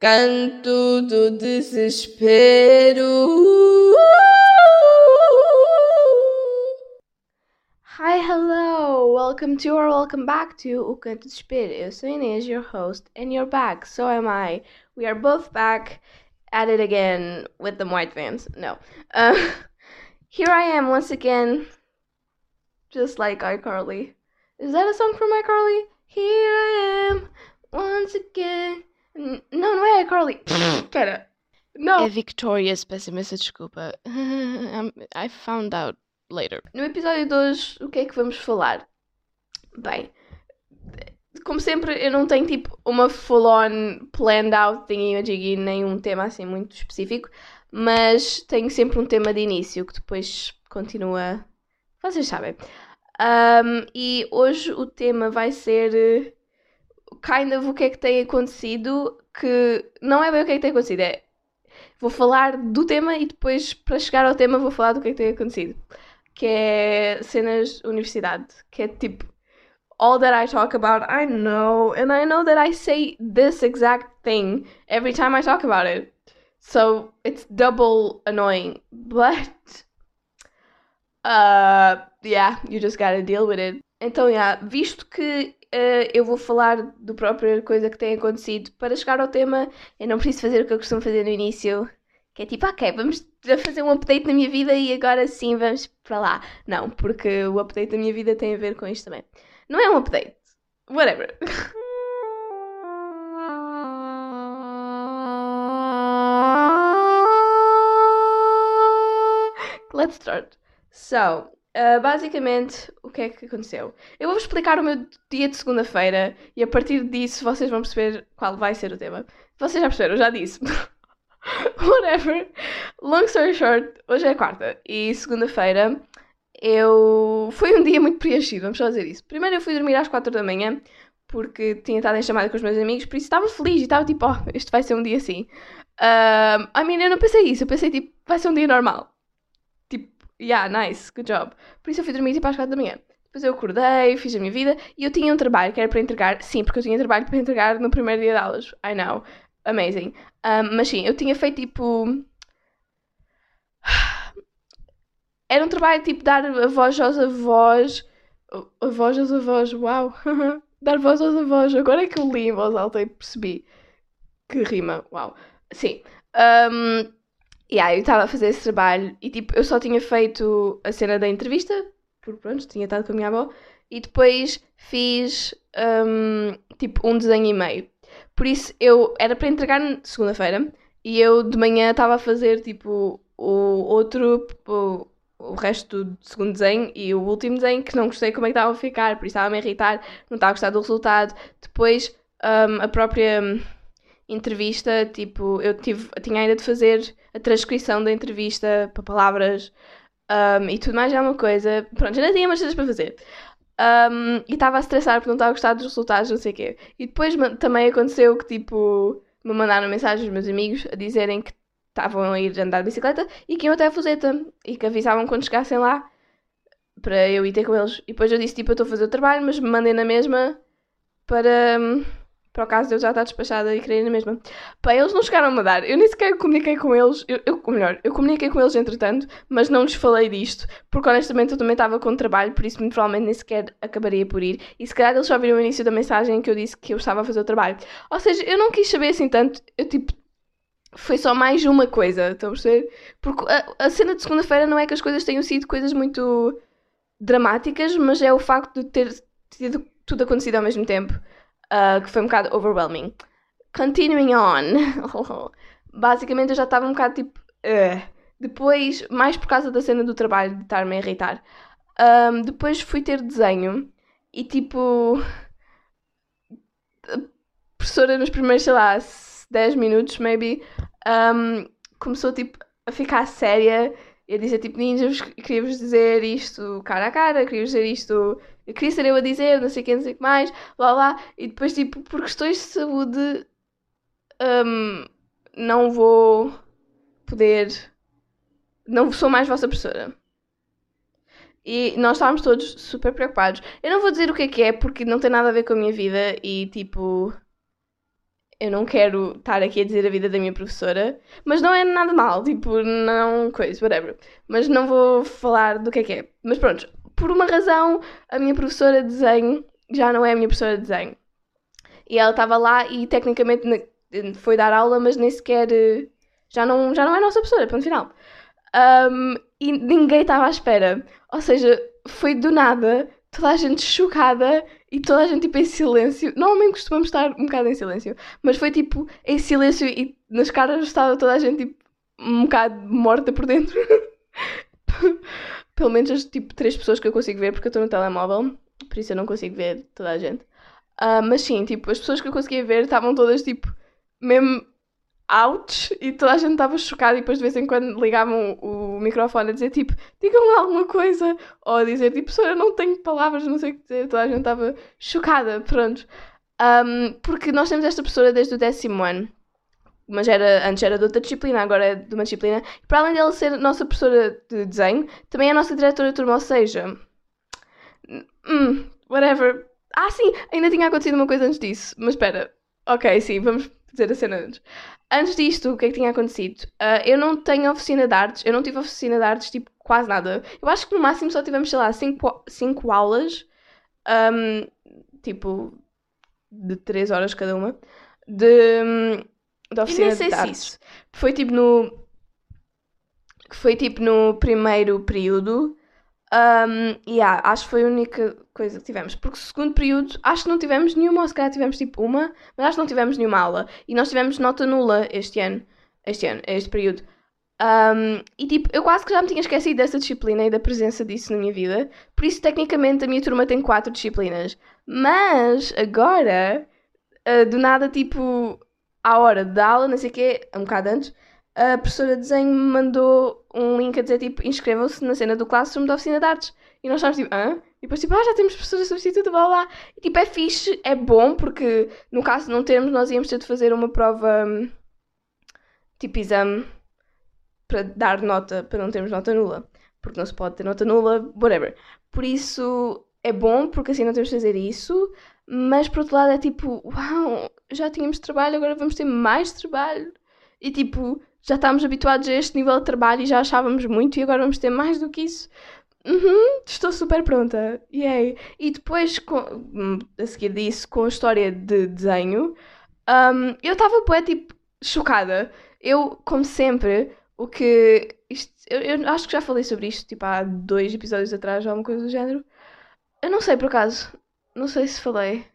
Canto do desespero. Hi, hello! Welcome to or welcome back to O Canto do Desespero. Eu sou Inês, your host, and you're back. So am I. We are both back at it again with the white vans. No. Uh, here I am once again, just like iCarly. Is that a song from iCarly? Here I am once again. Não, não é iCarly. Pera. Não. É Victorious, peço imensa desculpa. I found out later. No episódio de hoje, o que é que vamos falar? Bem, como sempre, eu não tenho tipo uma full-on planned out thingy nem um tema assim muito específico, mas tenho sempre um tema de início que depois continua. Vocês sabem. Um, e hoje o tema vai ser eh, kind of o que é que tem acontecido, que não é bem o que é que tem acontecido, é vou falar do tema e depois, para chegar ao tema, vou falar do que é que tem acontecido que é cenas universidade, que é tipo all that I talk about, I know, and I know that I say this exact thing every time I talk about it. So it's double annoying, but uh yeah, you just gotta deal with it. Então, yeah, visto que eh, eu vou falar do própria coisa que tem acontecido para chegar ao tema, eu não preciso fazer o que eu costumo fazer no início, que é tipo, ok, vamos fazer um update na minha vida e agora sim vamos para lá. Não, porque o update da minha vida tem a ver com isto também. Não é um update. Whatever. Let's start. So, uh, basicamente, o que é que aconteceu? Eu vou-vos explicar o meu dia de segunda-feira e a partir disso vocês vão perceber qual vai ser o tema. Vocês já perceberam, já disse. Whatever. Long story short, hoje é quarta e segunda-feira eu. Foi um dia muito preenchido, vamos só dizer isso. Primeiro eu fui dormir às 4 da manhã porque tinha estado em chamada com os meus amigos, por isso estava feliz e estava tipo, oh, este vai ser um dia assim. Um, I mean, eu não pensei isso, eu pensei tipo, vai ser um dia normal. Yeah, nice, good job. Por isso eu fui dormir tipo às 4 da manhã. Depois eu acordei, fiz a minha vida e eu tinha um trabalho que era para entregar. Sim, porque eu tinha trabalho para entregar no primeiro dia de aulas. I know. Amazing. Um, mas sim, eu tinha feito tipo. Era um trabalho tipo dar a voz aos avós. A voz aos avós, uau! dar voz aos avós. Agora é que eu li em voz alta e percebi que rima, uau! Sim. Um, yeah, eu estava a fazer esse trabalho e tipo, eu só tinha feito a cena da entrevista, porque pronto, tinha estado com a minha avó, e depois fiz um, tipo um desenho e meio. Por isso eu era para entregar segunda-feira e eu de manhã estava a fazer tipo o outro, o, o resto do segundo desenho e o último desenho que não gostei como é que estava a ficar, por isso estava-me a irritar, não estava a gostar do resultado. Depois um, a própria entrevista, tipo, eu tive, tinha ainda de fazer a transcrição da entrevista para palavras um, e tudo mais é uma coisa. Pronto, ainda tinha umas coisas para fazer. Um, e estava a estressar porque não estava a gostar dos resultados, não sei o quê. E depois também aconteceu que, tipo, me mandaram mensagens os meus amigos a dizerem que estavam a ir andar de bicicleta e que iam até a Fuseta e que avisavam quando chegassem lá para eu ir ter com eles. E depois eu disse, tipo, eu estou a fazer o trabalho, mas me mandei na mesma para, hum, para o caso de eu já estar despachada e querer ir na mesma. Pá, eles não chegaram a mandar. Eu nem sequer comuniquei com eles. Eu, eu, ou melhor, eu comuniquei com eles entretanto, mas não lhes falei disto, porque honestamente eu também estava com trabalho, por isso provavelmente nem sequer acabaria por ir. E se calhar eles só viram o início da mensagem que eu disse que eu estava a fazer o trabalho. Ou seja, eu não quis saber assim tanto. Eu tipo. Foi só mais uma coisa, estão a perceber? Porque a, a cena de segunda-feira não é que as coisas tenham sido coisas muito dramáticas, mas é o facto de ter tido tudo acontecido ao mesmo tempo, ah, que foi um bocado overwhelming. Continuing on. Basicamente eu já estava um bocado tipo. "Ugh". Depois, mais por causa da cena do trabalho, de estar-me a irritar. ahm, depois fui ter desenho e tipo. A professora nos primeiros, sei lá, 10 minutos, maybe, ahm, começou tipo a ficar séria e a dizer tipo, ninjas, queria-vos dizer isto cara a cara, queria-vos dizer isto, eu queria ser eu a dizer, não sei o que, não sei o que mais, lá lá, e depois tipo, por questões de saúde, ahm, não vou poder, não sou mais vossa professora. E nós estávamos todos super preocupados. Eu não vou dizer o que é que é, porque não tem nada a ver com a minha vida e tipo. Eu não quero estar aqui a dizer a vida da minha professora, mas não é nada mal, tipo, não coisa, whatever. Mas não vou falar do que é que é. Mas pronto, por uma razão, a minha professora de desenho já não é a minha professora de desenho. E ela estava lá e tecnicamente foi dar aula, mas nem sequer. Já não, já não é nossa professora, ponto final. Um, e ninguém estava à espera. Ou seja, foi do nada, toda a gente chocada e toda a gente tipo em silêncio. Normalmente costumamos estar um bocado em silêncio, mas foi tipo em silêncio e nas caras estava toda a gente tipo um bocado morta por dentro. Pelo menos as tipo três pessoas que eu consigo ver porque eu estou no telemóvel, por isso eu não consigo ver toda a gente. Uh, mas sim, tipo, as pessoas que eu conseguia ver estavam todas tipo mesmo ouch e toda a gente estava chocada e depois de vez em quando ligavam o, microfone a dizer tipo, digam lá alguma coisa ou a dizer tipo, professora, não tenho palavras, não sei o que dizer, toda a gente estava chocada, pronto. Um, porque nós temos esta professora desde o décimo ano, mas era, antes era de outra disciplina, agora é de uma disciplina, e para além dela ser nossa professora de desenho, também é a nossa diretora de turma, ou seja, hum, whatever. Ah, sim, ainda tinha acontecido uma coisa antes disso, mas espera, ok, sim, vamos dizer a cena antes. Antes disto, o que é que tinha acontecido? Uh, eu não tenho oficina de artes, eu não tive oficina de artes, tipo, quase nada. Eu acho que no máximo só tivemos, sei lá, 5 cinco aulas, um, tipo, de 3 horas cada uma, de, de oficina de artes. Foi tipo no. Foi tipo no primeiro período. Um, yeah, acho que foi a única coisa que tivemos. Porque segundo período, acho que não tivemos nenhuma, ou se calhar tivemos tipo uma, mas acho que não tivemos nenhuma aula. E nós tivemos nota nula este ano. Este ano, este período. Um, e tipo, eu quase que já me tinha esquecido dessa disciplina e da presença disso na minha vida. Por isso, tecnicamente, a minha turma tem quatro disciplinas. Mas agora, uh, do nada, tipo, à hora da aula, não sei o quê, um bocado antes, a professora de desenho me mandou um link a dizer tipo, inscrevam-se na cena do Classroom da oficina de artes. E nós estávamos tipo, hã? E depois tipo, ah, já temos professora substituta, blá blá. E tipo, é fixe, é bom, porque no caso de não termos, nós íamos ter de fazer uma prova, tipo exame, para dar nota, para não termos nota nula. Porque não se pode ter nota nula, whatever. Por isso é bom, porque assim não temos de fazer isso. Mas por outro lado é tipo, uau, já tínhamos trabalho, agora vamos ter mais trabalho. E tipo, já estávamos habituados a este nível de trabalho e já achávamos muito e agora vamos ter mais do que isso. Uhum, estou super pronta. Yay. E depois, com, hum, a seguir disso, com a história de desenho, um, eu estava, tipo, chocada. Eu, como sempre, o que. Isto, eu, eu, acho que já falei sobre isto, tipo, há dois episódios atrás, ou alguma coisa do género. Eu não sei, por acaso. Não sei se falei.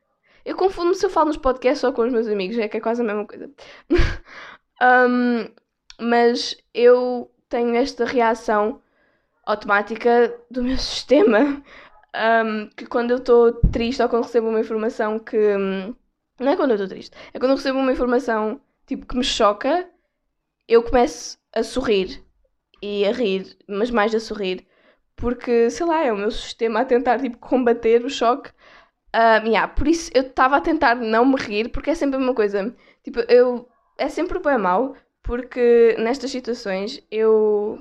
Eu confundo-me se eu falo nos podcasts ou com os meus amigos, é que é quase a mesma coisa. um, mas eu tenho esta reação automática do meu sistema um, que quando eu estou triste ou quando recebo uma informação que. Um, não é quando eu estou triste, é quando eu recebo uma informação tipo que me choca, eu começo a sorrir e a rir, mas mais a sorrir, porque sei lá, é o meu sistema a tentar tipo combater o choque. Um, yeah, por isso eu estava a tentar não me rir, porque é sempre a mesma coisa. Tipo, eu. É sempre bem mau, porque nestas situações eu.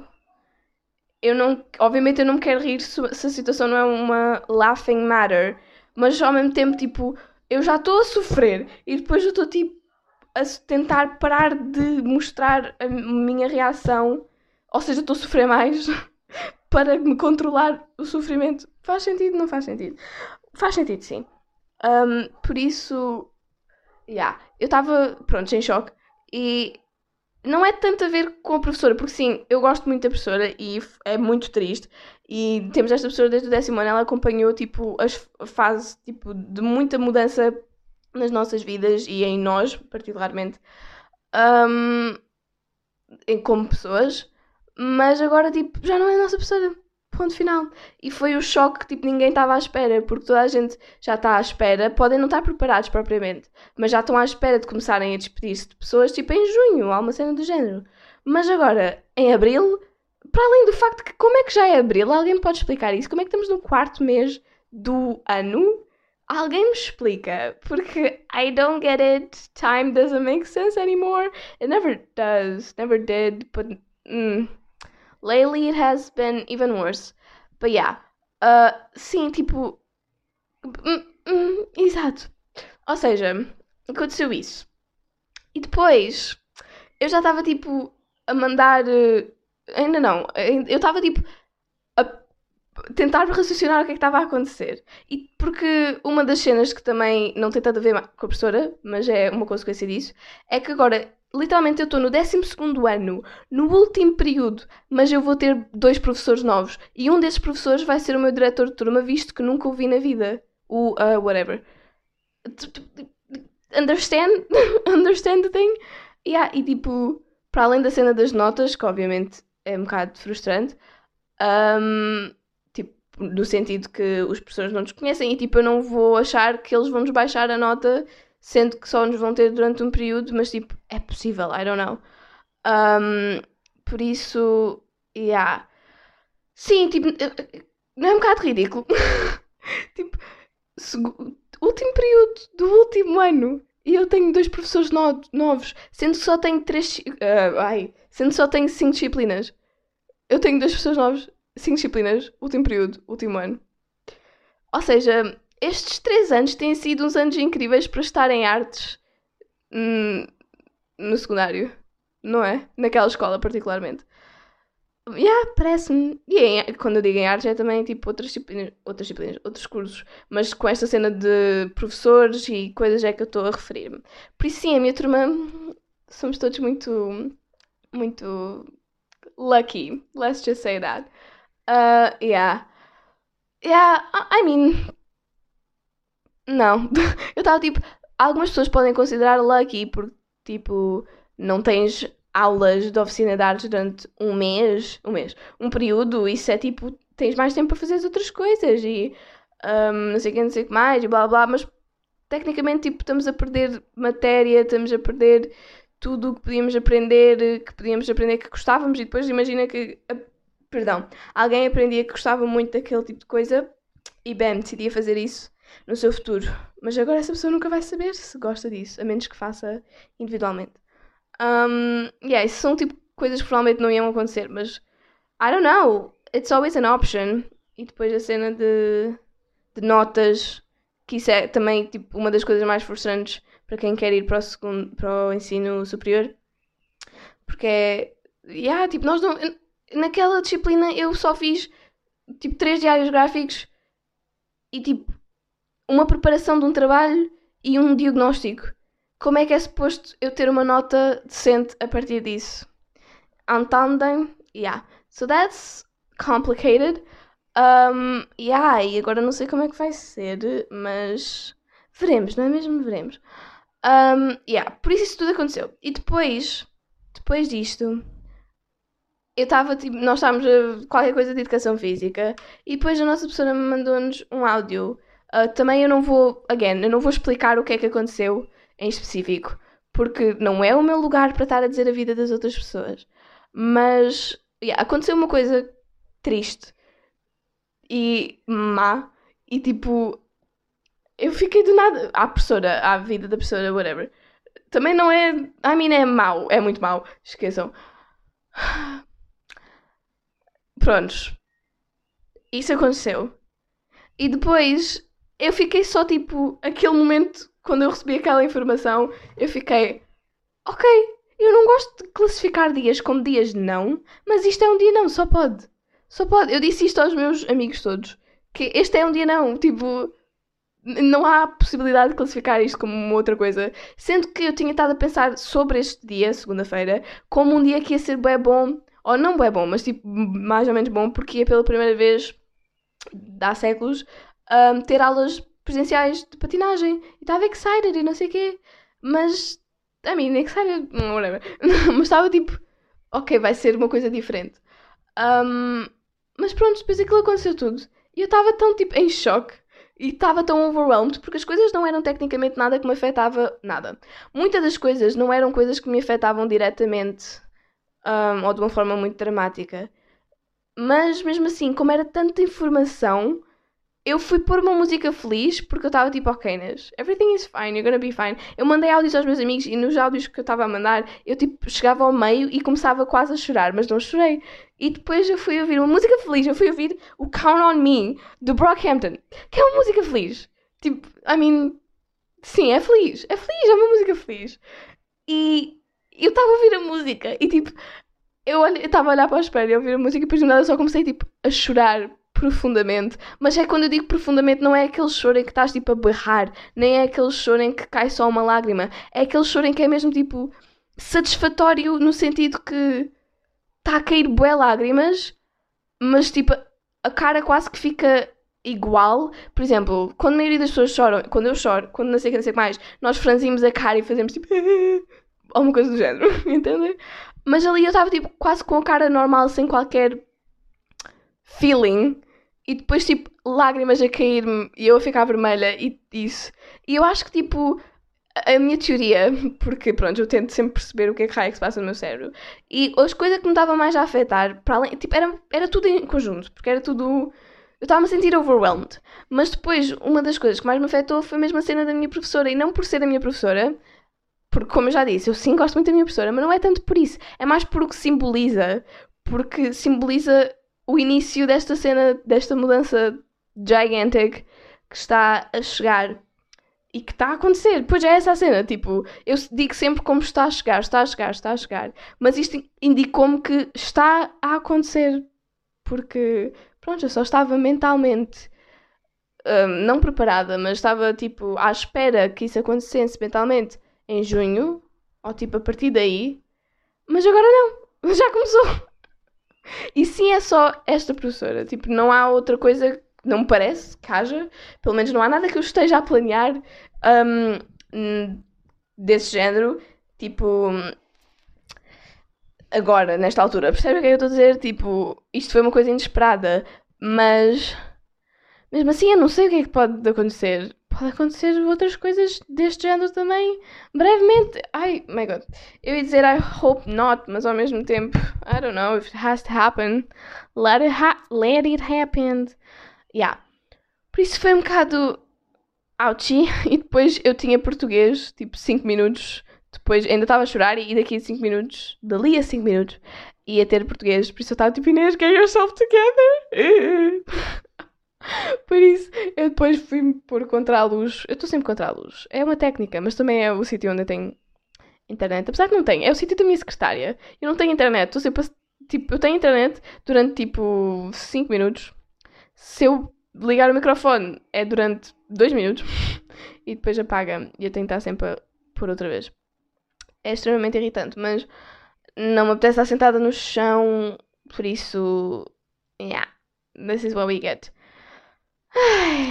Eu não. Obviamente eu não me quero rir se, se a situação não é uma laughing matter, mas ao mesmo tempo, tipo, eu já estou a sofrer e depois eu estou tipo a tentar parar de mostrar a minha reação, ou seja, estou a sofrer mais para me controlar o sofrimento. Faz sentido? Não faz sentido? Faz sentido, sim. Um, por isso, yeah, eu estava, pronto, em choque e não é tanto a ver com a professora, porque sim, eu gosto muito da professora e é muito triste. E temos esta professora desde o décimo ano, ela acompanhou tipo as fases tipo, de muita mudança nas nossas vidas e em nós, particularmente, um, como pessoas. Mas agora tipo, já não é a nossa professora. Ponto final. E foi o choque que tipo, ninguém estava à espera, porque toda a gente já está à espera. Podem não estar preparados propriamente, mas já estão à espera de começarem a despedir-se de pessoas tipo em junho, há uma cena do género. Mas agora, em abril, para além do facto que, como é que já é abril? Alguém pode explicar isso? Como é que estamos no quarto mês do ano? Alguém me explica, porque I don't get it. Time doesn't make sense anymore. It never does, never did, but. Mm. Lately it has been even worse. But yeah. Uh, sim, tipo. Hum, hum, exato. Ou seja, aconteceu isso. E depois, eu já estava tipo a mandar. eh, Ainda não. Eu estava tipo a tentar raciocinar o que é que estava a acontecer. E porque uma das cenas que também não tem tanto a ver com a professora, mas é uma consequência disso, é que agora, literalmente, eu estou no 12 ano, no último período, mas eu vou ter dois professores novos. E um desses professores vai ser o meu diretor de turma, visto que nunca o vi na vida. O uh, whatever. Understand? Understand the thing? Yeah, e tipo, para além da cena das notas, que obviamente é um bocado frustrante, um, tipo, no sentido que os professores não nos conhecem e tipo, eu não vou achar que eles vão nos baixar a nota, sendo que só nos vão ter durante um período, mas tipo, é possível, I don't know. Um, por isso, yeah. Sim, tipo, não é um bocado ridículo? tipo, último período do último ano e eu tenho dois professores no- novos, sendo que só tenho três. ah, ai, sendo que só tenho cinco disciplinas. Eu tenho dois professores novos, cinco disciplinas, último período, último ano. Ou seja, estes três anos têm sido uns anos incríveis para estar em artes hum, no secundário, não é? Naquela escola, particularmente. Yeah, parece-me. E em- quando eu digo em artes é também tipo outras disciplinas, outras disciplinas, outros cursos. Mas com esta cena de professores e coisas é que eu estou a referir-me. Por isso sim, a minha turma somos todos muito, muito lucky. Let's just say that. Uh, yeah. Yeah, I I mean. Não. Eu estava tipo. Algumas pessoas podem considerar lucky porque, tipo, não tens aulas de oficina de artes durante um mês. Um mês. Um período. Isso é tipo. Tens mais tempo para fazer as outras coisas e. um, não sei o que, não sei o que mais e blá blá. Mas tecnicamente, tipo, estamos a perder matéria, estamos a perder tudo o que podíamos aprender, que podíamos aprender que gostávamos e depois imagina que. Perdão, alguém aprendia que gostava muito daquele tipo de coisa e bem, decidia fazer isso no seu futuro. Mas agora essa pessoa nunca vai saber se gosta disso, a menos que faça individualmente. Um, yeah, isso são tipo coisas que provavelmente não iam acontecer, mas I don't know. It's always an option. E depois a cena de, de notas, que isso é também tipo uma das coisas mais frustrantes para quem quer ir para o, segundo, para o ensino superior. Porque é. Yeah, tipo, nós não. Naquela disciplina eu só fiz tipo três diários gráficos e tipo uma preparação de um trabalho e um diagnóstico. Como é que é suposto eu ter uma nota decente a partir disso? Entendem? Yeah. So that's complicated. Um, yeah, e agora não sei como é que vai ser, mas veremos, não é mesmo? Veremos. Um, yeah, por isso isso tudo aconteceu. E depois, depois disto, eu estava tipo, nós estávamos a qualquer coisa de educação física e depois a nossa professora me mandou-nos um áudio. Uh, também eu não vou, again, eu não vou explicar o que é que aconteceu em específico, porque não é o meu lugar para estar a dizer a vida das outras pessoas. Mas yeah, aconteceu uma coisa triste e má, e tipo, eu fiquei do nada à professora, à vida da professora, whatever. Também não é, I mean, é mau, é muito mau, esqueçam. Prontos, isso aconteceu. E depois eu fiquei só tipo, aquele momento, quando eu recebi aquela informação, eu fiquei, ok, eu não gosto de classificar dias como dias não, mas isto é um dia não, só pode. Só pode. Eu disse isto aos meus amigos todos, que este é um dia não, tipo, não há possibilidade de classificar isto como uma outra coisa. Sendo que eu tinha estado a pensar sobre este dia, segunda-feira, como um dia que ia ser bué bom, ou não bué bom, mas tipo, mais ou menos bom, porque ia pela primeira vez há séculos um, ter aulas presenciais de patinagem e estava excited e não sei o quê, mas I mean, excited, mm, whatever, mas estava tipo, ok, vai ser uma coisa diferente. Um, mas pronto, depois aquilo aconteceu tudo e eu estava tão tipo em choque e estava tão overwhelmed porque as coisas não eram tecnicamente nada que me afetava nada. Muitas das coisas não eram coisas que me afetavam diretamente um, ou de uma forma muito dramática. Mas mesmo assim, como era tanta informação, eu fui pôr uma música feliz porque eu estava tipo, ok, Inês, everything is fine, you're gonna be fine. Eu mandei áudios aos meus amigos e nos áudios que eu estava a mandar, eu tipo chegava ao meio e começava quase a chorar, mas não chorei. E depois eu fui ouvir uma música feliz, eu fui ouvir o Count on Me do Brockhampton, que é uma música feliz. Tipo, I mean, sim, é feliz, é feliz, é uma música feliz. E eu estava a ouvir a música e tipo, eu estava a olhar para o espelho e a ouvir a música e depois de nada só comecei tipo a chorar profundamente. Mas é quando eu digo profundamente, não é aquele choro em que estás tipo a berrar, nem é aquele choro em que cai só uma lágrima. É aquele choro em que é mesmo tipo satisfatório no sentido que está a cair bué lágrimas, mas tipo a cara quase que fica igual. Por exemplo, quando a maioria das pessoas choram, quando eu choro, quando não sei o que, não sei mais, nós franzimos a cara e fazemos tipo. alguma coisa do género, entendem? Mas ali eu estava tipo quase com a cara normal, sem qualquer feeling. E depois, tipo, lágrimas a cair-me e eu a ficar vermelha e isso. E eu acho que, tipo, a minha teoria, porque pronto, eu tento sempre perceber o que é que raio que se passa no meu cérebro, e as coisas que me estavam mais a afetar, para além, tipo, era, era tudo em conjunto, porque era tudo. Eu estava-me a sentir overwhelmed. Mas depois, uma das coisas que mais me afetou foi mesmo a cena da minha professora, e não por ser a minha professora, porque, como eu já disse, eu sim gosto muito da minha professora, mas não é tanto por isso, é mais por o que simboliza, porque simboliza o início desta cena, desta mudança gigantic que está a chegar e que está a acontecer. Pois é essa a cena, tipo, eu digo sempre como está a chegar, está a chegar, está a chegar, mas isto indicou-me que está a acontecer, porque, pronto, eu só estava mentalmente um, não preparada, mas estava, tipo, à espera que isso acontecesse mentalmente em junho, ou tipo, a partir daí, mas agora não, já começou. E sim, é só esta professora. Tipo, não há outra coisa, não me parece que haja. Pelo menos não há nada que eu esteja a planear um, desse género. Tipo, agora, nesta altura. Percebe o que é que eu estou a dizer? Tipo, isto foi uma coisa inesperada. Mas, mesmo assim, eu não sei o que é que pode acontecer pode acontecer outras coisas deste género também brevemente. Ai, my god. Eu ia dizer I hope not, mas ao mesmo tempo, I don't know, if it has to happen, let it, ha let it happen. Yeah. Por isso foi um bocado ouchy. E depois eu tinha português, tipo 5 minutos. Depois ainda estava a chorar e daqui a 5 minutos, dali a 5 minutos, ia ter português. Por isso eu estava tipo, Inês, get yourself together. Por isso, eu depois fui pôr contra a luz. Eu estou sempre contra a luz. É uma técnica, mas também é o sítio onde eu tenho internet. Apesar que não tenho. É o sítio da minha secretária. Eu não tenho internet. Estou sempre. Tipo, eu tenho internet durante tipo 5 minutos. Se eu ligar o microfone, é durante 2 minutos. e depois apaga. E eu tenho que estar sempre a pôr outra vez. É extremamente irritante, mas não me apetece estar sentada no chão. Por isso. Yeah. This is what we get.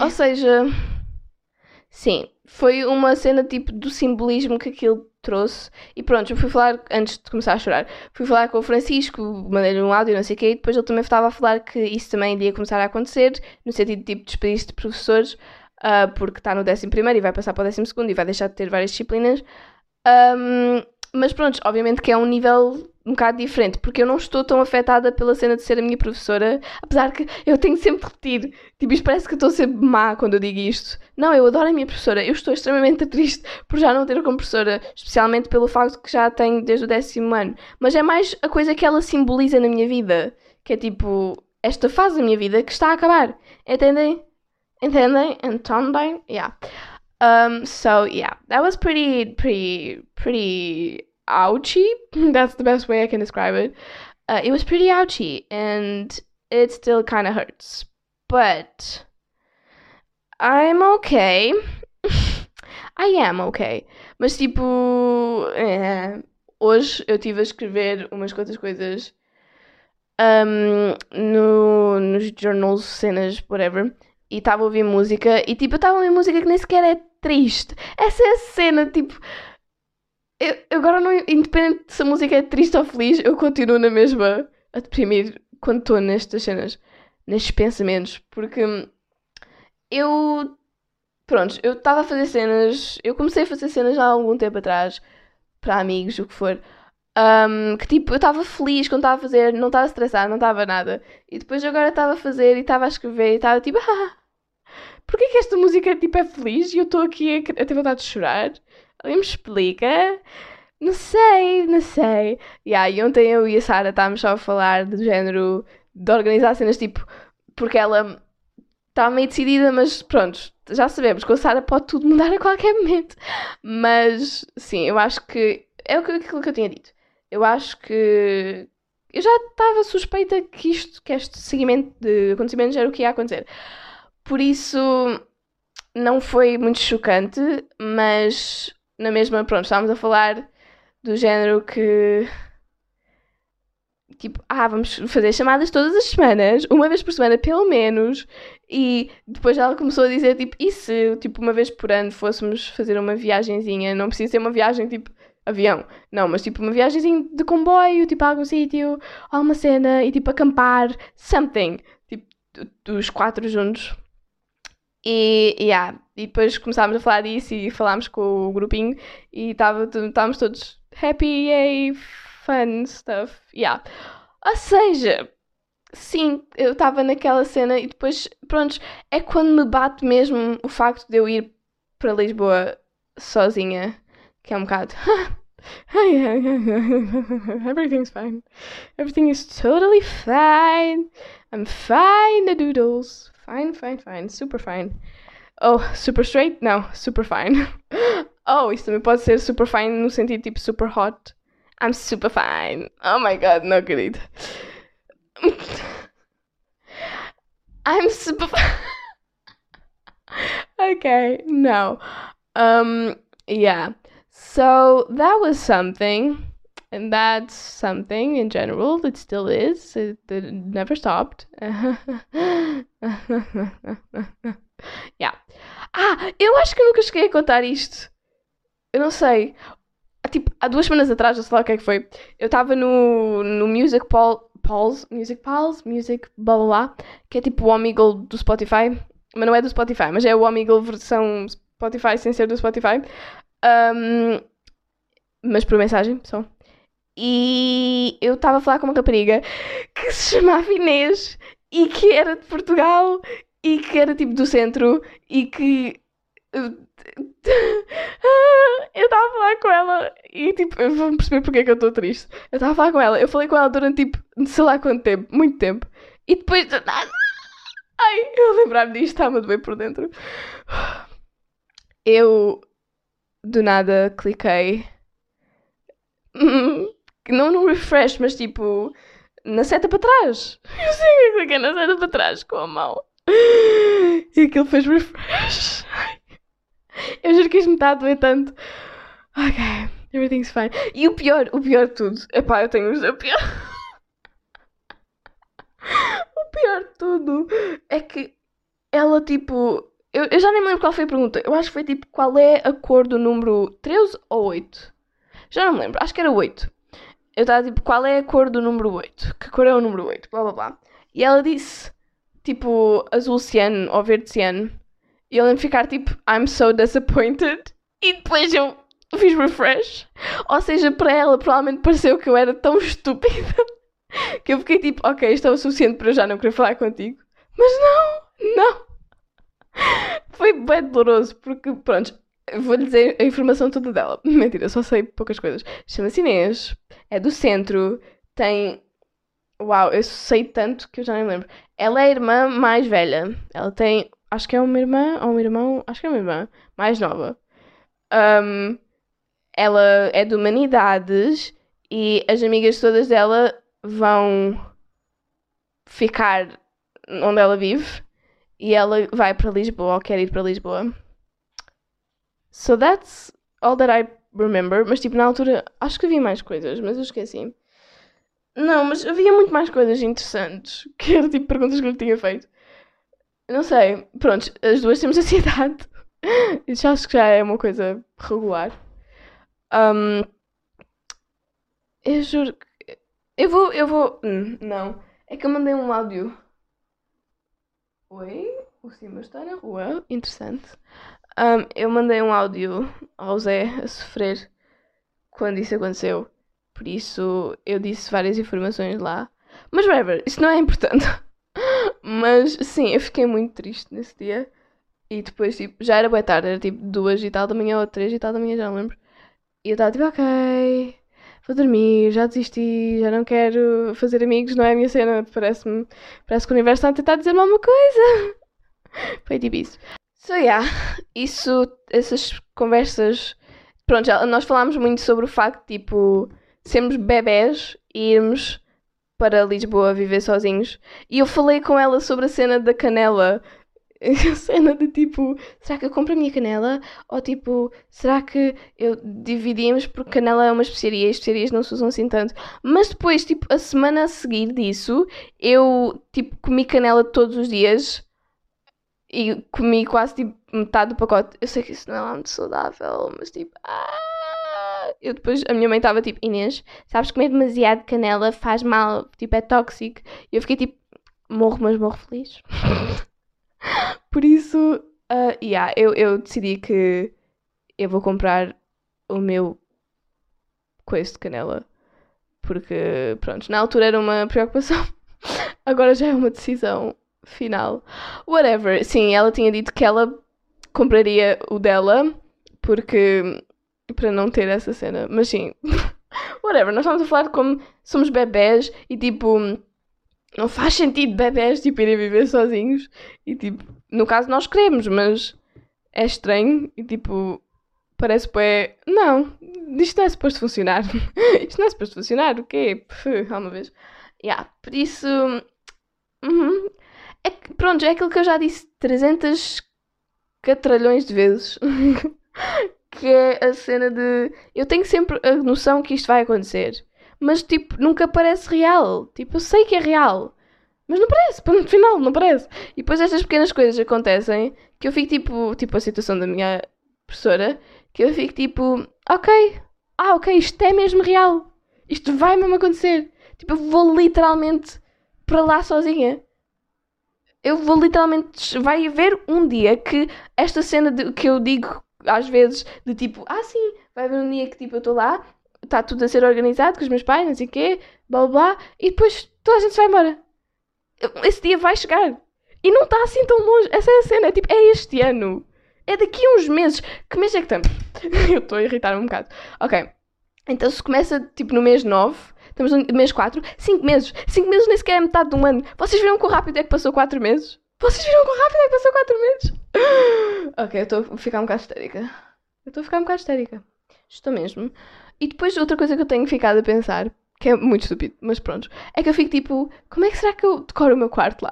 Ou seja, sim, foi uma cena tipo do simbolismo que aquilo trouxe. E pronto, eu fui falar, antes de começar a chorar, fui falar com o Francisco, mandei-lhe um áudio, não sei o quê, e depois ele também estava a falar que isso também iria começar a acontecer, no sentido de tipo despedir-se de professores, uh, porque está no 11 e vai passar para o 12 e vai deixar de ter várias disciplinas. Um, mas pronto, obviamente que é um nível um bocado diferente, porque eu não estou tão afetada pela cena de ser a minha professora, apesar que eu tenho sempre de repetir, tipo, isto parece que estou sempre má quando eu digo isto. Não, eu adoro a minha professora, eu estou extremamente triste por já não ter como professora, especialmente pelo facto que já tenho desde o décimo ano, mas é mais a coisa que ela simboliza na minha vida, que é tipo, esta fase da minha vida que está a acabar, entendem? Entendem? Entendem? Yeah. Um, so yeah, that was pretty, pretty, pretty ouchy. That's the best way I can describe it. Uh, it was pretty ouchy, and it still kind of hurts. But I'm okay. I am okay. Mas tipo, é, hoje eu tive a escrever umas quantas coisas um, no, nos journals, cenas, whatever. E estava a ouvir música. E tipo, estava a ouvir música que nem sequer é triste. Essa é a cena, tipo eu, agora não, independente se a música é triste ou feliz, eu continuo na mesma a deprimir quando estou nestas cenas, nestes pensamentos, porque eu pronto, eu estava a fazer cenas, eu comecei a fazer cenas há algum tempo atrás, para amigos, o que for. Um, que tipo, eu estava feliz quando estava a fazer, não estava a estressar, não estava nada. E depois agora estava a fazer e estava a escrever e estava tipo, ah, porquê que esta música tipo, é feliz e eu estou aqui a, a ter vontade de chorar? Alguém me explica? Não sei, não sei. Yeah, e ontem eu e a Sara estávamos só a falar do género de organizar cenas tipo. Porque ela está meio decidida, mas pronto, já sabemos que a Sara pode tudo mudar a qualquer momento. Mas sim, eu acho que é aquilo que eu tinha dito. Eu acho que. Eu já estava suspeita que isto, que este seguimento de acontecimentos era o que ia acontecer. Por isso, não foi muito chocante, mas na mesma, pronto, estávamos a falar do género que. Tipo, ah, vamos fazer chamadas todas as semanas, uma vez por semana pelo menos, e depois ela começou a dizer, tipo, e se, tipo, uma vez por ano fôssemos fazer uma viagenzinha, não precisa ser uma viagem, tipo, avião, não, mas tipo uma viagemzinha de comboio, tipo a algum sítio, a uma cena, e tipo acampar, something, tipo, dos quatro juntos. E, yeah, e depois começámos a falar disso e falámos com o grupinho e estávamos todos happy, yay, fun stuff, yeah. Ou seja, sim, eu estava naquela cena e depois, pronto, é quando me bate mesmo o facto de eu ir para Lisboa sozinha, que é um bocado. Everything's fine. Everything is totally fine. I'm fine, the doodles. Fine, fine, fine. Super fine. Oh, super straight? Não, super fine. Oh, isso também pode ser super fine no sentido tipo super hot. I'm super fine. Oh my god, não acredito. I'm super okay, no. Um, yeah. So that was something. And that's something in general. It still is. It, it never stopped. yeah. Ah, eu acho que nunca cheguei a contar isto. Eu não sei. Tipo, há duas semanas atrás, não sei lá o que é que foi. Eu estava no, no Music Paul, Pauls, Music Pals, Music blá blá blá, que é tipo o Omegle do Spotify. Mas não é do Spotify, mas é o Omegle versão Spotify sem ser do Spotify. Um, mas por mensagem só. E eu estava a falar com uma rapariga que se chamava Inês e que era de Portugal e que era tipo do centro e que. Eu estava a falar com ela e tipo, eu vou perceber porque é que eu estou triste. Eu estava a falar com ela, eu falei com ela durante tipo, sei lá quanto tempo, muito tempo. E depois. Ai, eu lembrar-me disto, a doer por dentro. Eu do nada cliquei. Hum, Não no refresh, mas tipo na seta para trás. Eu sei que cliquei na seta para trás com a mão. E aquilo fez refresh. Eu juro que isto me está a doer tanto. Ok, everything's fine. E o pior, o pior de tudo. Epá, eu tenho o pior. O pior de tudo é que ela, tipo. Eu, eu já nem me lembro qual foi a pergunta. Eu acho que foi tipo qual é a cor do número 13 ou 8? Já não me lembro, acho que era 8. Eu estava tipo, qual é a cor do número 8? Que cor é o número 8? Blá blá blá. E ela disse, tipo, azul ciano ou verde ciano. E de ficar tipo, I'm so disappointed. E depois eu fiz refresh. Ou seja, para ela provavelmente pareceu que eu era tão estúpida que eu fiquei tipo, ok, isto é o suficiente para eu já não querer falar contigo. Mas não, não. Foi bem doloroso porque, pronto, eu vou-lhe dizer a informação toda dela. Mentira, só sei poucas coisas. Chama-se Inês, é do centro, tem. Uau, eu sei tanto que eu já nem lembro. Ela é a irmã mais velha. Ela tem. Acho que é uma irmã ou um irmão. Acho que é uma irmã mais nova. Um, ela é de humanidades e as amigas todas dela vão ficar onde ela vive e ela vai para Lisboa ou quer ir para Lisboa. So that's all that I remember. Mas tipo, na altura acho que havia mais coisas, mas eu esqueci. Não, mas havia muito mais coisas interessantes que era tipo perguntas que eu lhe tinha feito. Não sei, pronto, as duas temos ansiedade. Isso acho que já é uma coisa regular. Um, eu juro que. Eu vou. Eu vou. hum, não. É que eu mandei um áudio. Oi? O Simba está na rua. Interessante. Um, eu mandei um áudio ao Zé a sofrer quando isso aconteceu. Por isso eu disse várias informações lá. Mas whatever, isso não é importante. Mas sim, eu fiquei muito triste nesse dia. E depois, tipo, já era boa tarde, era tipo duas e tal da manhã ou três e tal da manhã, já não lembro. E eu estava tipo, ok, vou dormir, já desisti, já não quero fazer amigos, não é a minha cena. Parece-me, parece que o universo está a tentar dizer-me alguma coisa. Foi tipo isso. So, yeah, isso, essas conversas pronto, já- nós falámos muito sobre o facto de, tipo, sermos bebés e irmos para Lisboa viver sozinhos. E eu falei com ela sobre a cena da canela. A cena de tipo, será que eu compro a minha canela? Ou tipo, será que eu dividimos porque canela é uma especiaria e as especiarias não se usam assim tanto? Mas depois, tipo, a semana a seguir disso, eu tipo comi canela todos os dias e comi quase tipo metade do pacote. Eu sei que isso não é muito saudável, mas tipo, ah! eu depois a minha mãe estava tipo, Inês, sabes comer demasiado canela faz mal, tipo, é tóxico. E eu fiquei tipo, morro, mas morro feliz. Por isso, ah, yeah, eu, eu decidi que eu vou comprar o meu coice de canela. Porque, pronto, na altura era uma preocupação, agora já é uma decisão final. Whatever. Sim, ela tinha dito que ela compraria o dela porque para não ter essa cena. Mas sim, whatever. Nós estamos a falar de como somos bebés e tipo não faz sentido bebés tipo irem viver sozinhos e tipo no caso nós queremos, mas é estranho e tipo parece que não, isto não é suposto funcionar. isto não é suposto funcionar, o quê? Há uma vez. Yeah, por isso uhum. É que, pronto, é aquilo que eu já disse 300 catralhões de vezes. que é a cena de. Eu tenho sempre a noção que isto vai acontecer. Mas, tipo, nunca parece real. Tipo, eu sei que é real. Mas não parece, no final, não parece. E depois estas pequenas coisas acontecem que eu fico tipo. Tipo a situação da minha professora. Que eu fico tipo. Ok. Ah, ok, isto é mesmo real. Isto vai mesmo acontecer. Tipo, eu vou literalmente para lá sozinha eu vou literalmente. Vai haver um dia que esta cena de, que eu digo às vezes de tipo, ah sim, vai haver um dia que tipo eu estou lá, está tudo a ser organizado com os meus pais, não sei o quê, blá blá, e depois toda a gente vai embora. Esse dia vai chegar. E não está assim tão longe. Essa é a cena, é tipo, é este ano. É daqui a uns meses. Que mês é que estamos? eu estou a irritar um bocado. Ok. Então se começa tipo no mês 9, Estamos no mês 4. 5 meses. 5 meses nem sequer é metade de um ano. Vocês viram quão rápido é que passou 4 meses? Vocês viram quão rápido é que passou 4 meses? ok, eu estou a ficar um bocado histérica. Eu estou a ficar um bocado histérica. Estou mesmo. E depois outra coisa que eu tenho ficado a pensar, que é muito estúpido, mas pronto, é que eu fico tipo, como é que será que eu decoro o meu quarto lá?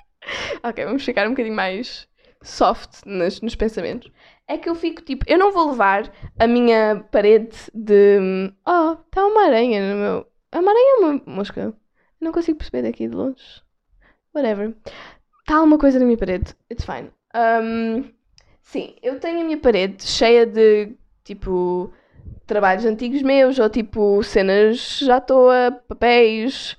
ok, vamos ficar um bocadinho mais soft nos, nos pensamentos. É que eu fico tipo, eu não vou levar a minha parede de. Oh, está uma aranha no meu. A uma aranha é uma mosca. Não consigo perceber daqui de longe. Whatever. Está alguma coisa na minha parede. It's fine. Um, sim, eu tenho a minha parede cheia de tipo trabalhos antigos meus ou tipo cenas já à toa, papéis,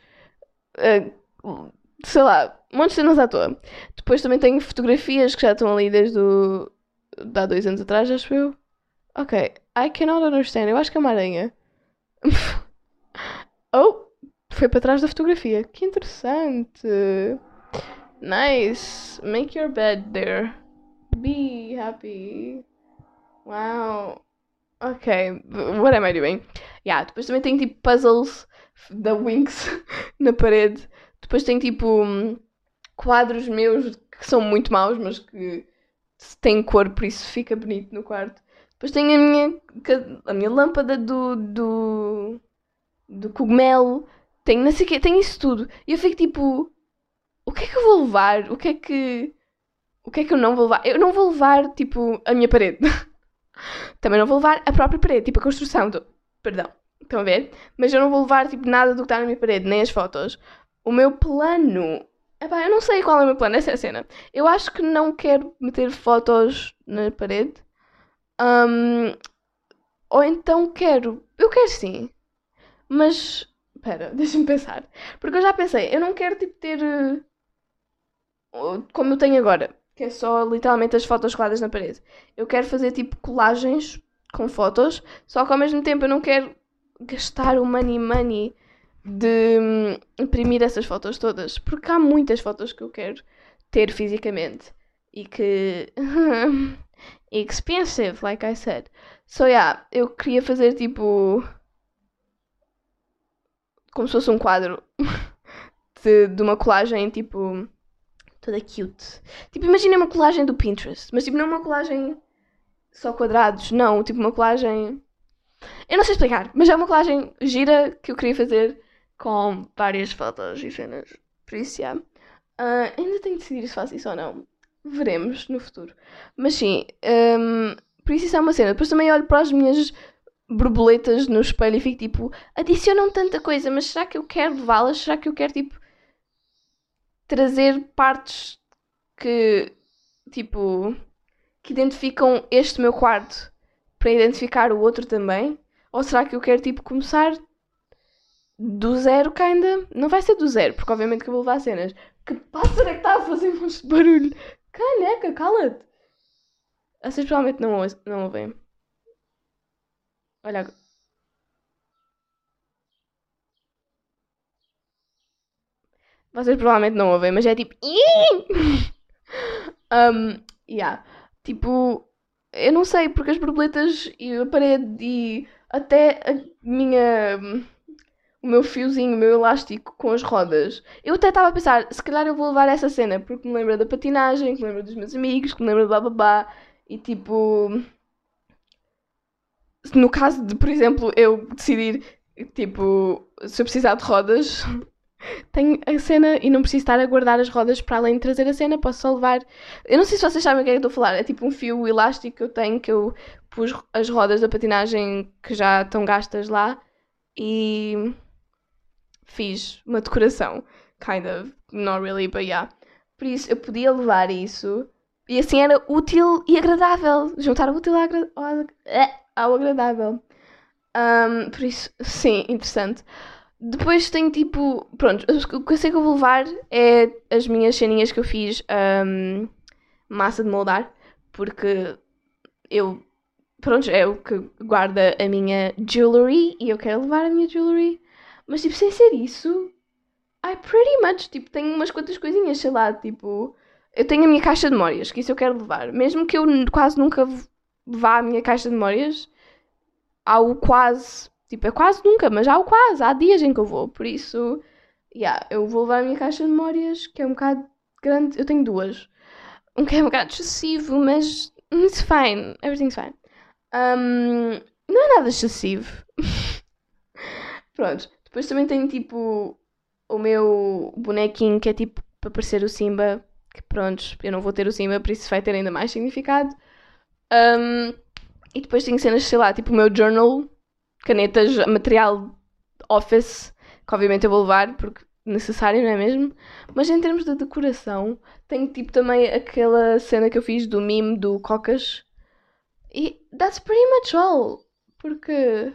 uh, sei lá, um monte de cenas à toa. Depois também tenho fotografias que já estão ali desde o, de há dois anos atrás, acho eu. Ok, I cannot understand. Eu acho que é uma aranha. oh, foi para trás da fotografia. Que interessante. Nice. Make your bed there. Be happy. Wow. Ok, what am I doing? Yeah, depois também tenho tipo puzzles da Winx na parede. Depois tenho tipo quadros meus que são muito maus, mas que têm cor, por isso fica bonito no quarto. Depois tenho a minha, a minha lâmpada do, do, do cogumelo. Tenho não sei quê, tenho isso tudo. E eu fico tipo, o que é que eu vou levar? O que é que. O que é que eu não vou levar? Eu não vou levar, tipo, a minha parede. Também não vou levar a própria parede, tipo a construção. Do... Perdão, estão a ver? Mas eu não vou levar, tipo, nada do que está na minha parede, nem as fotos. O meu plano. Epá, eu não sei qual é o meu plano, essa é a cena. Eu acho que não quero meter fotos na parede. Um, ou então quero. Eu quero sim. Mas. Espera, deixa-me pensar. Porque eu já pensei, eu não quero tipo ter. Uh, como eu tenho agora que é só literalmente as fotos coladas na parede. Eu quero fazer tipo colagens com fotos, só que ao mesmo tempo eu não quero gastar o money money de hum, imprimir essas fotos todas, porque há muitas fotos que eu quero ter fisicamente e que expensive, like I said. So yeah, eu queria fazer tipo como se fosse um quadro de, de uma colagem tipo toda cute. Tipo, imagina uma colagem do Pinterest, mas tipo, não uma colagem só quadrados. Não, tipo uma colagem. Eu não sei explicar, mas é uma colagem gira que eu queria fazer com várias fotos e cenas. Por isso, já. Ah, ainda tenho de decidir se faço isso ou não. Veremos no futuro. Mas sim, hum, por isso isso é uma cena. Depois também olho para as minhas borboletas no espelho e fico tipo, adicionam tanta coisa, mas será que eu quero levá-las? Será que eu quero tipo trazer partes que tipo que identificam este meu quarto para identificar o outro também? Ou será que eu quero tipo começar do zero kinda? Não vai ser do zero, porque obviamente que eu vou levar cenas. Que pássaro é que está a fazer um de barulho? Caneca, cala-te! Vocês provavelmente não, ou- não ouvem. Olha. Vocês provavelmente não ouvem, mas é tipo. um, yeah. Tipo, eu não sei, porque as borboletas e a parede e até a minha. O meu fiozinho, o meu elástico com as rodas. Eu até estava a pensar, se calhar eu vou levar essa cena, porque me lembra da patinagem, que me lembra dos meus amigos, que me lembra do bababá. E tipo. No caso de, por exemplo, eu decidir, tipo, se eu precisar de rodas, tenho a cena e não preciso estar a guardar as rodas para além de trazer a cena, posso só levar. Eu não sei se vocês sabem o que é que estou a falar, é tipo um fio elástico que eu tenho que eu pus as rodas da patinagem que já estão gastas lá e fiz uma decoração. Kind of, not really, but yeah. Por isso eu podia levar isso e assim era útil e agradável. Juntar o útil ao, agra- ao ao agradável. Um, por isso, sim, interessante. Depois tenho tipo. Pronto, o que eu sei que eu vou levar é as minhas ceninhas que eu fiz um, massa de moldar, porque eu. Pronto, é o que guarda a minha jewelry e eu quero levar a minha jewelry. Mas tipo, sem ser isso, I pretty much tipo, tenho umas quantas coisinhas, sei lá, tipo. Eu tenho a minha caixa de memórias, que isso eu quero levar. Mesmo que eu quase nunca vá à minha caixa de memórias, há o quase. Tipo, é quase nunca, mas há o quase. Há dias em que eu vou. Por isso, yeah, eu vou levar a minha caixa de memórias, que é um bocado grande. Eu tenho duas. Um que é um bocado excessivo, mas it's fine. Everything's fine. Um, não é nada excessivo. Pronto. Depois também tenho tipo o meu bonequinho que é tipo para parecer o Simba. Que pronto, eu não vou ter o Simba, por isso vai ter ainda mais significado. Um, e depois tenho cenas, sei lá, tipo o meu journal, canetas, material office, que obviamente eu vou levar porque necessário, não é mesmo? Mas em termos de decoração, tenho tipo também aquela cena que eu fiz do meme do Cocas. E that's pretty much all. Porque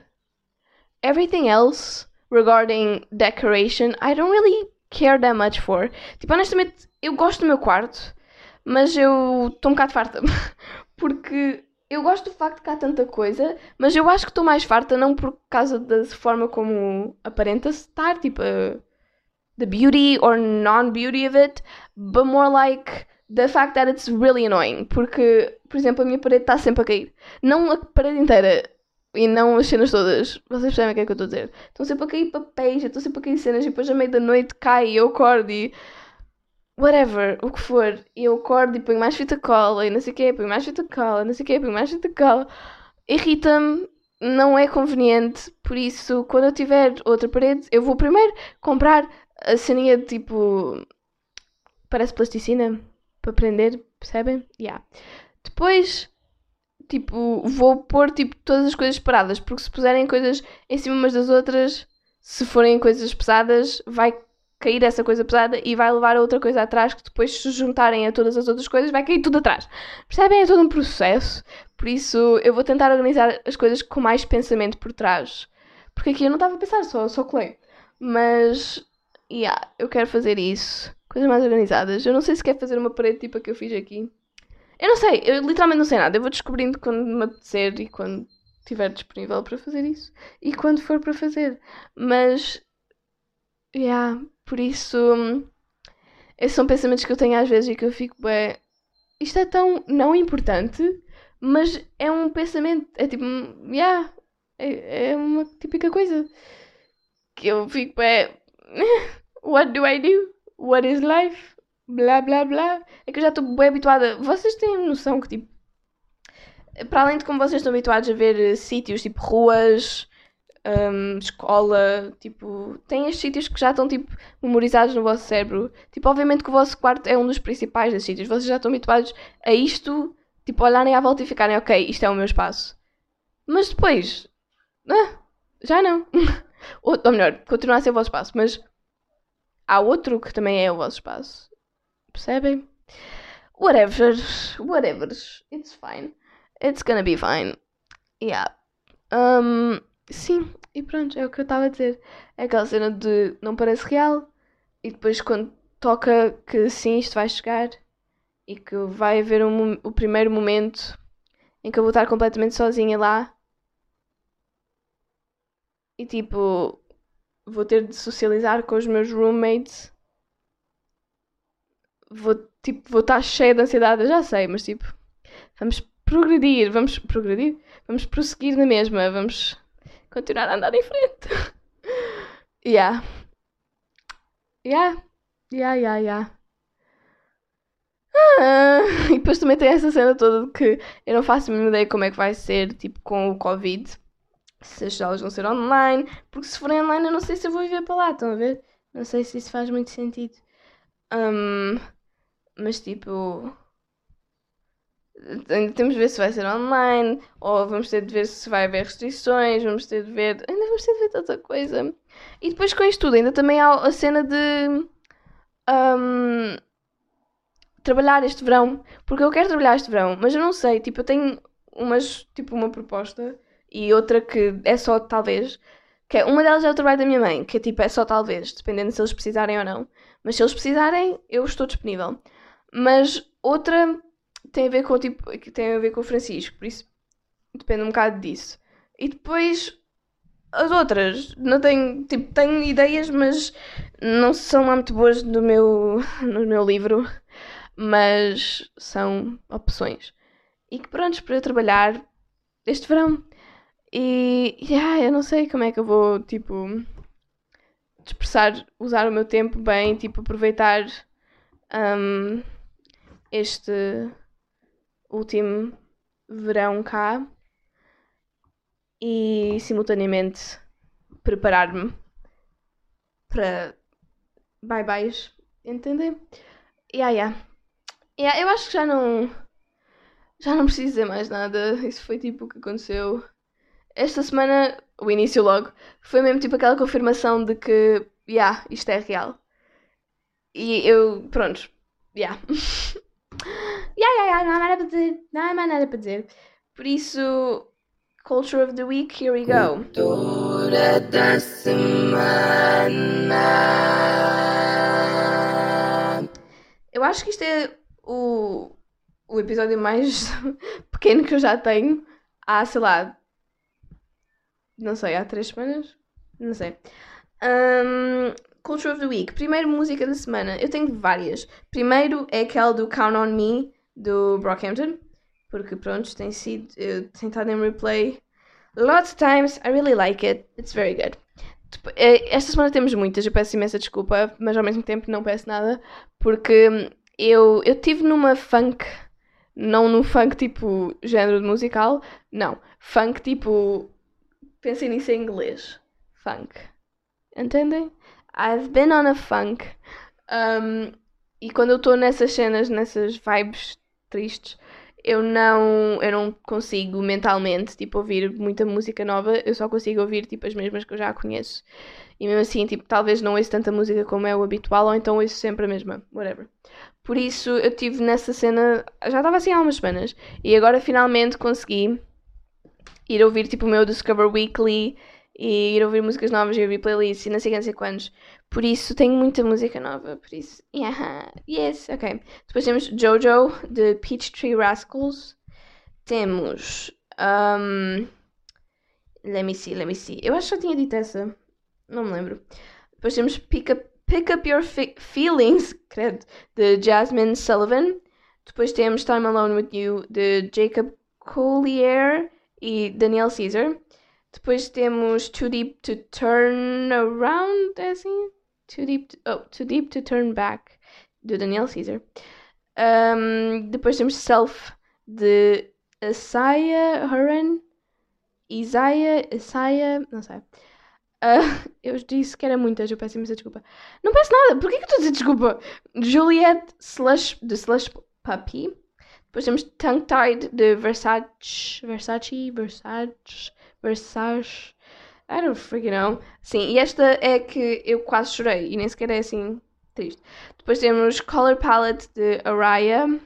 everything else regarding decoration, I don't really care that much for. Tipo, honestamente, eu gosto do meu quarto, mas eu estou um bocado farta. Porque eu gosto do facto de que há tanta coisa, mas eu acho que estou mais farta não por causa da forma como aparenta estar, tipo, uh, the beauty or non-beauty of it, but more like the fact that it's really annoying. Porque, por exemplo, a minha parede está sempre a cair. Não a parede inteira e não as cenas todas. Vocês percebem o que é que eu estou a dizer? Estão sempre a cair papéis, estou sempre a cair cenas e depois à meia da noite cai e eu acordo e whatever, o que for, e eu acordo e ponho mais fita cola e não sei o quê, ponho mais fita cola, não sei o quê, ponho mais fita cola. Irrita-me, não é conveniente, por isso, quando eu tiver outra parede, eu vou primeiro comprar a ceninha de tipo. Parece plasticina para prender, percebem? Yeah. Depois, tipo, vou pôr tipo todas as coisas separadas, porque se puserem coisas em cima umas das outras, se forem coisas pesadas, vai cair essa coisa pesada e vai levar a outra coisa atrás que depois se juntarem a todas as outras coisas vai cair tudo atrás. Percebem? É todo um processo. Por isso eu vou tentar organizar as coisas com mais pensamento por trás. Porque aqui eu não estava a pensar, só, só colei. Mas, yeah, eu quero fazer isso. Coisas mais organizadas. Eu não sei se quer fazer uma parede tipo a que eu fiz aqui. Eu não sei, eu literalmente não sei nada. Eu vou descobrindo quando me apetecer e quando estiver disponível para fazer isso. E quando for para fazer. Mas, yeah, por isso, hum, esses são pensamentos que eu tenho às vezes e que eu fico, bem, isto é tão não importante, mas é um pensamento, é tipo, hum, yeah, é, é uma típica coisa que eu fico, bem, what do I do? What is life? Blá blá blá. É que eu já estou bem habituada. Vocês têm noção que tipo. para além de como vocês estão habituados a ver eh, sítios tipo ruas, hum, escola, tipo, tem estes sítios que já estão tipo memorizados no vosso cérebro. Tipo, obviamente que o vosso quarto é um dos principais desses sítios. Vocês já estão habituados a isto, tipo, olharem à volta e ficarem, ok, isto é o meu espaço. Mas depois, ah, já não. ou, ou melhor, continua a ser o vosso espaço, mas há outro que também é o vosso espaço. Percebem? Whatever, whatever, it's fine. It's gonna be fine. Yeah. Um, sim, e pronto, é o que eu estava a dizer. É aquela cena de não parece real e depois quando toca que sim, isto vai chegar e que vai haver um, o primeiro momento em que eu vou estar completamente sozinha lá e tipo vou ter de socializar com os meus roommates. Vou, tipo, vou estar cheia de ansiedade, eu já sei, mas tipo, vamos progredir, vamos progredir, vamos prosseguir na mesma, vamos continuar a andar em frente. yeah. Yeah. Yeah, yeah, yeah. Ah, e depois também tem essa cena toda de que eu não faço a mínima ideia como é que vai ser, tipo, com o Covid. Se as aulas vão ser online. Porque se forem online eu não sei se eu vou viver para lá, estão a ver? Não sei se isso faz muito sentido. Um, mas tipo. Ainda temos de ver se vai ser online, ou vamos ter de ver se vai haver restrições, vamos ter de ver. Ainda vamos ter de ver tanta coisa. E depois com isto tudo, ainda também há a cena de. Um, trabalhar este verão. Porque eu quero trabalhar este verão, mas eu não sei. Tipo, eu tenho umas. Tipo, uma proposta e outra que é só talvez. Que é, uma delas é o trabalho da minha mãe, que é tipo, é só talvez, dependendo se eles precisarem ou não. Mas se eles precisarem, eu estou disponível. Mas outra tem a ver com tipo, tem a ver com o Francisco, por isso depende um bocado disso. E depois as outras, não tenho, tipo, tenho ideias, mas não são lá muito boas no meu, no meu livro, mas são opções. E que pronto, para eu trabalhar este verão. E yeah, eu não sei como é que eu vou, tipo, expressar, usar o meu tempo bem, tipo, aproveitar um, este último verão cá e simultaneamente preparar-me para bye-byes, entender? Yeah, yeah. yeah, eu acho que já não já não preciso dizer mais nada. Isso foi tipo o que aconteceu esta semana, o início logo, foi mesmo tipo aquela confirmação de que, yeah, isto é real. E eu, pronto, yeah. yeah, yeah, yeah, não há nada para dizer, não há mais nada para dizer. Por isso, Culture of the Week, here we go. Cultura da semana. Eu acho que isto é o, o episódio mais pequeno que eu já tenho. Há, sei lá, não sei, há três semanas? Não sei. Um, Culture of the Week. Primeiro, música da semana. Eu tenho várias. Primeiro é aquela do Count on Me, do Brockhampton. Porque, pronto, tem sido. Eu tenho estado em replay lots of times. I really like it. It's very good. Eh, esta semana temos muitas. Eu peço imensa desculpa, mas ao mesmo tempo não peço nada. Porque eu, eu tive numa funk. Não no funk tipo género de musical. Não. Funk tipo Pensem nisso em inglês. Funk. Entendem? I've been on a funk. Um, e quando eu estou nessas cenas, nessas vibes tristes, eu não, eu não consigo mentalmente tipo, ouvir muita música nova, eu só consigo ouvir tipo, as mesmas que eu já conheço. E mesmo assim, tipo, talvez não ouço tanta música como é o habitual, ou então ouço sempre a mesma, whatever. Por isso eu tive nessa cena, já estava assim há umas semanas, e agora finalmente consegui ir ouvir tipo o meu Discover Weekly e ir ouvir músicas novas e ouvir playlists e não sei, não sei quantos. Por isso tenho muita música nova, por isso, yeah, yes, ok. Depois temos Jojo de Peachtree Rascals. Temos. Um, let me see, let me see. Eu acho que já tinha dito essa. Não me lembro. Depois temos Pick Up, Pick Up Your Feelings, credo, de Jasmine Sullivan. Depois temos Time Alone With You de Jacob Collier e Daniel Caesar. Depois temos Too Deep to Turn Around, é assim? Too Deep to, oh, Too Deep to Turn Back, do Daniel Caesar. Um, depois temos Self, de Isaiah Huron, Isaiah, Isaiah, não sei. Ah, eu disse que era muitas, eu peço imensa desculpa. Não peço nada, por que eu estou a dizer desculpa? Juliette Slush, de Slush Puppy. Depois temos Tongue Tied de Versace, Versace, Versace, Versace. I don't freaking know. Sim, e esta é que eu quase chorei e nem sequer é assim triste. Depois temos Color Palette de Araya,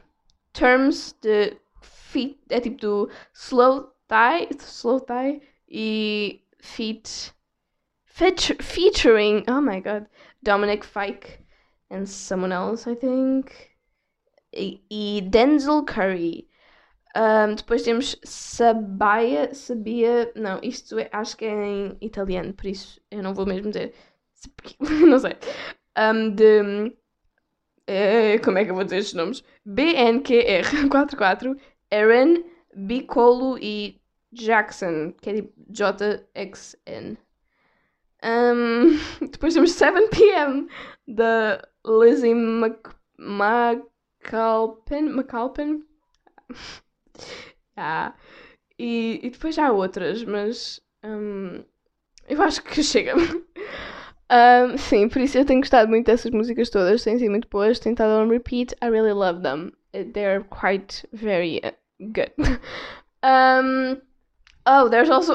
Terms de Feet, é tipo do Slow Thigh, Slow Thigh e Feet feat- featuring, oh my god, Dominic Fike and someone else, I think. E, e Denzel Curry. Um, depois temos Sabia, Sabia, não, isto é, acho que é em italiano, por isso eu não vou mesmo dizer, não sei, um, de, eh, como é que eu vou dizer estes nomes? BNQR44, Aaron, Bicolo e Jackson, que é tipo JXN. Um, depois temos 7pm da Lizzie Mc, McAlpin. McAlpin? ah. e, e depois há outras, mas um, eu acho que chega. Um, sim, por isso eu tenho gostado muito dessas músicas todas, têm sido muito boas, têm estado on repeat. I really love them. They're quite very uh, good. Um, oh, there's also.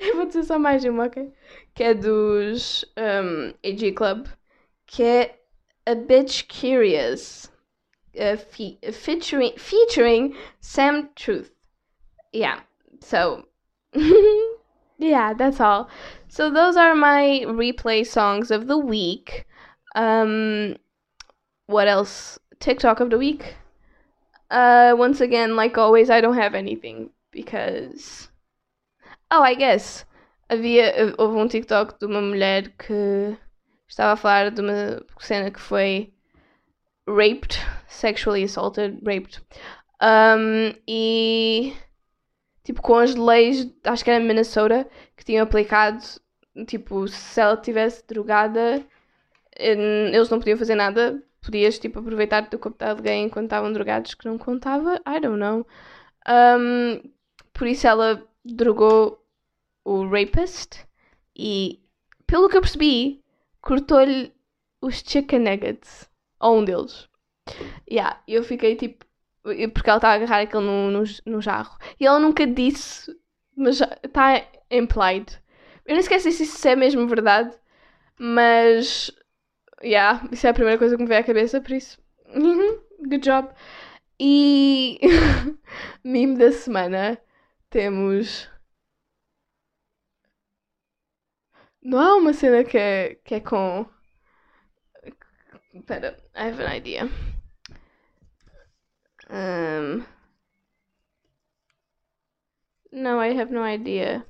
eu vou dizer só mais uma, ok? Que é dos um, AG Club, que é A Bitch Curious, uh, fe featuring, featuring Sam Truth. Yeah, so. yeah, that's all. So those are my replay songs of the week. Um, what else? TikTok of the week. Uh, once again, like always, I don't have anything because. Oh, I guess havia houve um TikTok de uma mulher que estava a falar de uma cena que foi raped, sexually assaulted, raped. Um, e tipo com as leis, acho que era Minnesota, que tinham aplicado, tipo, se ela estivesse drogada, eles não podiam fazer nada. Podias, tipo, aproveitar do corpo de alguém enquanto estavam drogados, que não contava. I don't know. Um, por isso ela drogou o rapist e, pelo que eu percebi, cortou-lhe os chicken nuggets. Ou um deles. Yeah, eu fiquei tipo, porque ela está a agarrar aquele no, no, no jarro. E ela nunca disse, mas está implied. Eu nem esqueci se isso é mesmo verdade, mas. Yeah, isso é a primeira coisa que me veio à cabeça, por isso. Good job. E. meme da semana temos. Não há uma cena que é, que é com. Espera, I have an idea. Um, no, I have no idea.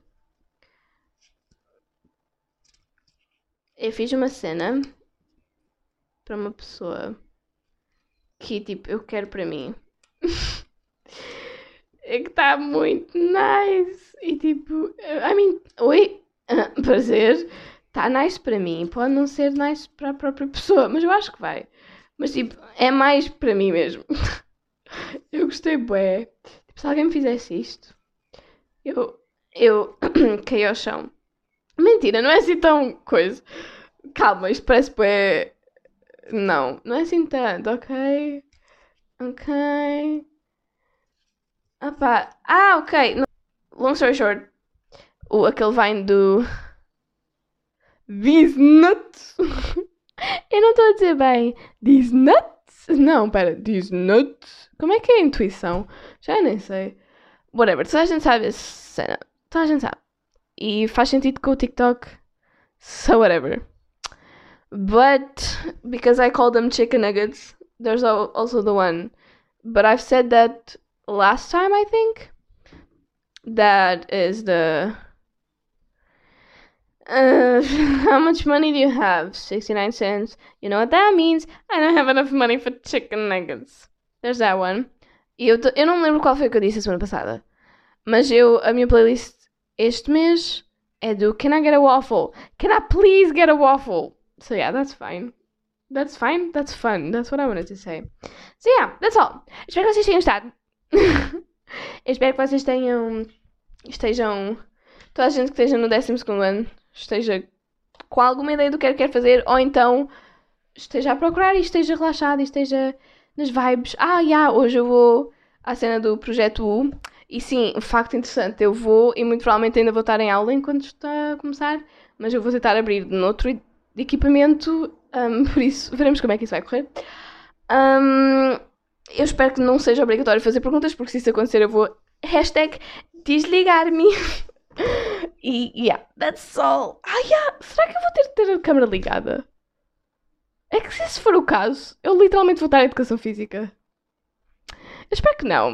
Eu fiz uma cena para uma pessoa que tipo eu quero para mim. é que está muito nice. E tipo, I mean, oi, prazer, está nice para mim. Pode não ser nice para a própria pessoa, mas eu acho que vai. Mas tipo, é mais para mim mesmo. eu gostei bué. Tipo, se alguém me fizesse isto, eu, eu caí ao chão. Mentira, não é assim tão coisa. Calma, isto parece bué... Não, não é assim tanto, ok? Ok. Opa. Ah, ok. Long story short. O, aquele vine do... These nuts. eu não estou a dizer bem. These nuts? Não, pera. These nuts? Como é que é a intuição? Já nem sei. Whatever. Toda a gente sabe essa cena. Toda a gente sabe. E faz sentido com o TikTok. So whatever. But because I call them chicken nuggets, there's also the one. But I've said that last time, I think. That is the. Uh, how much money do you have? 69 cents. You know what that means? I don't have enough money for chicken nuggets. There's that one. E eu, eu não me lembro qual foi que eu disse a semana passada. Mas eu, a minha playlist este mês é do Can I get a waffle? Can I please get a waffle? So yeah, that's fine. That's fine. That's fun. That's what I wanted to say. So yeah, that's all. Espero que vocês tenham estado. Espero que vocês tenham. estejam. toda a gente que esteja no 12 ano esteja com alguma ideia do que quer, quer fazer, ou então esteja a procurar e esteja relaxado e esteja nas vibes. Ah, já, yeah, hoje eu vou à cena do projeto U. E sim, um facto interessante, eu vou e muito provavelmente ainda vou estar em aula enquanto está a começar, mas eu vou tentar abrir noutro equipamento, um, por isso veremos como é que isso vai correr. Um, eu espero que não seja obrigatório fazer perguntas, porque se isso acontecer eu vou hashtag desligar-me. e yeah, that's all. Ah, yeah, será que eu vou ter de ter a câmera ligada? É que se esse for o caso, eu literalmente vou estar em educação física. Eu espero que não.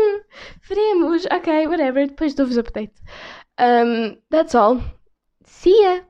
Veremos. Ok, whatever. Depois dou-vos update. Um, that's all. See ya!